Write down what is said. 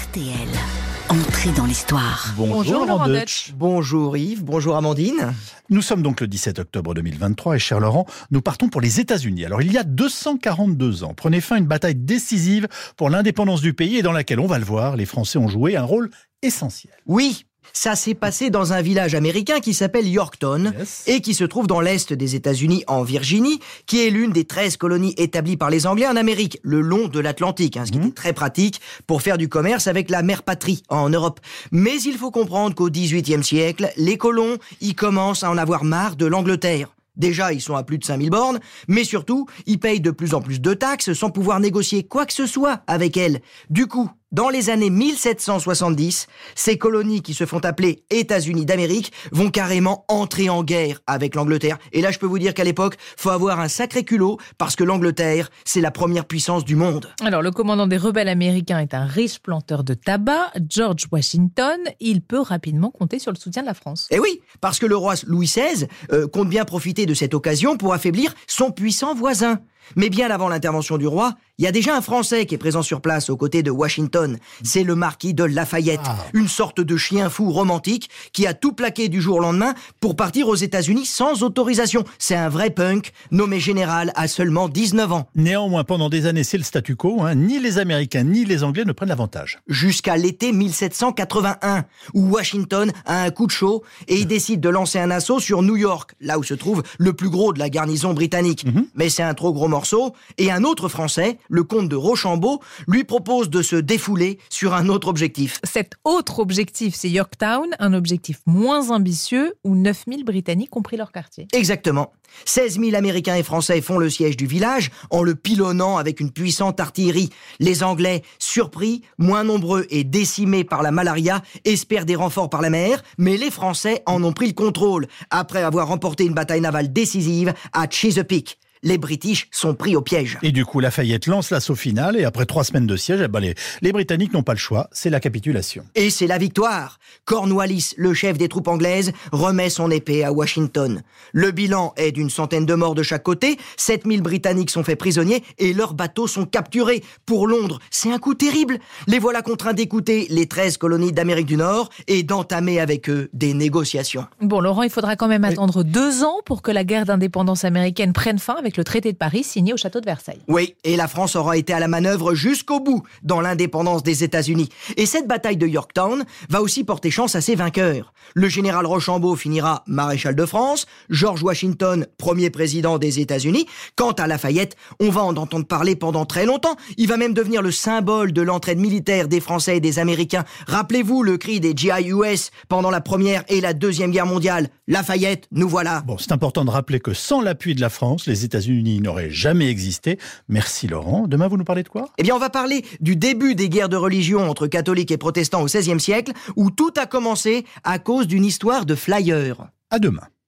RTL. Entrée dans l'histoire. Bonjour, Laurent Deutsch. Deutsch. Bonjour Yves, bonjour Amandine. Nous sommes donc le 17 octobre 2023 et cher Laurent, nous partons pour les États-Unis. Alors il y a 242 ans, prenait fin une bataille décisive pour l'indépendance du pays et dans laquelle, on va le voir, les Français ont joué un rôle essentiel. Oui, ça s'est passé dans un village américain qui s'appelle Yorktown Yes. et qui se trouve dans l'est des États-Unis, en Virginie, qui est l'une des 13 colonies établies par les Anglais en Amérique, le long de l'Atlantique, hein, ce qui était très pratique pour faire du commerce avec la mère patrie en Europe. Mais il faut comprendre qu'au XVIIIe siècle, les colons, ils commencent à en avoir marre de l'Angleterre. Déjà, ils sont à plus de 5000 bornes, mais surtout, ils payent de plus en plus de taxes sans pouvoir négocier quoi que ce soit avec elle. Du coup, dans les années 1770, ces colonies qui se font appeler États-Unis d'Amérique vont carrément entrer en guerre avec l'Angleterre. Et là, je peux vous dire qu'à l'époque, faut avoir un sacré culot parce que l'Angleterre, c'est la première puissance du monde. Alors, le commandant des rebelles américains est un riche planteur de tabac, George Washington. Il peut rapidement compter sur le soutien de la France. Et oui, parce que le roi Louis XVI euh, compte bien profiter de cette occasion pour affaiblir son puissant voisin. Mais bien avant l'intervention du roi, il y a déjà un Français qui est présent sur place aux côtés de Washington. C'est le marquis de Lafayette, Ah. une sorte de chien fou romantique qui a tout plaqué du jour au lendemain pour partir aux États-Unis sans autorisation. C'est un vrai punk, nommé général à seulement 19 ans. Néanmoins, pendant des années, c'est le statu quo. hein. Ni les Américains ni les Anglais ne prennent l'avantage. jusqu'à l'été 1781, où Washington a un coup de chaud et il décide de lancer un assaut sur New York, là où se trouve le plus gros de la garnison britannique. Mais c'est un trop gros et un autre Français, le comte de Rochambeau, lui propose de se défouler sur un autre objectif. Cet autre objectif, c'est Yorktown, un objectif moins ambitieux où 9000 Britanniques ont pris leur quartier. Exactement. 16 000 Américains et Français font le siège du village en le pilonnant avec une puissante artillerie. Les Anglais, surpris, moins nombreux et décimés par la malaria, espèrent des renforts par la mer, mais les Français en ont pris le contrôle après avoir remporté une bataille navale décisive à Chesapeake. Les British sont pris au piège. Et du coup, Lafayette lance l'assaut final et après trois semaines de siège, eh ben, les, les Britanniques n'ont pas le choix, c'est la capitulation. Et c'est la victoire. Cornwallis, le chef des troupes anglaises, remet son épée à Washington. Le bilan est d'une centaine de morts de chaque côté, 7000 Britanniques sont faits prisonniers et leurs bateaux sont capturés. Pour Londres, c'est un coup terrible. Les voilà contraints d'écouter les 13 colonies d'Amérique du Nord et d'entamer avec eux des négociations. Bon, Laurent, il faudra quand même attendre deux ans pour que la guerre d'indépendance américaine prenne fin avec le traité de Paris signé au château de Versailles. Oui, et la France aura été à la manœuvre jusqu'au bout dans l'indépendance des États-Unis. Et cette bataille de Yorktown va aussi porter chance à ses vainqueurs. Le général Rochambeau finira maréchal de France, George Washington premier président des États-Unis. Quant à Lafayette, on va en entendre parler pendant très longtemps. Il va même devenir le symbole de l'entraide militaire des Français et des Américains. Rappelez-vous le cri des GI US pendant la première et la deuxième guerre mondiale. Lafayette, nous voilà. Bon, c'est important de rappeler que sans l'appui de la France, les États-Unis n'auraient jamais existé. Merci Laurent. Demain, vous nous parlez de quoi? Eh bien, on va parler du début des guerres de religion entre catholiques et protestants au XVIe siècle, où tout a commencé à cause d'une histoire de flyers. À demain.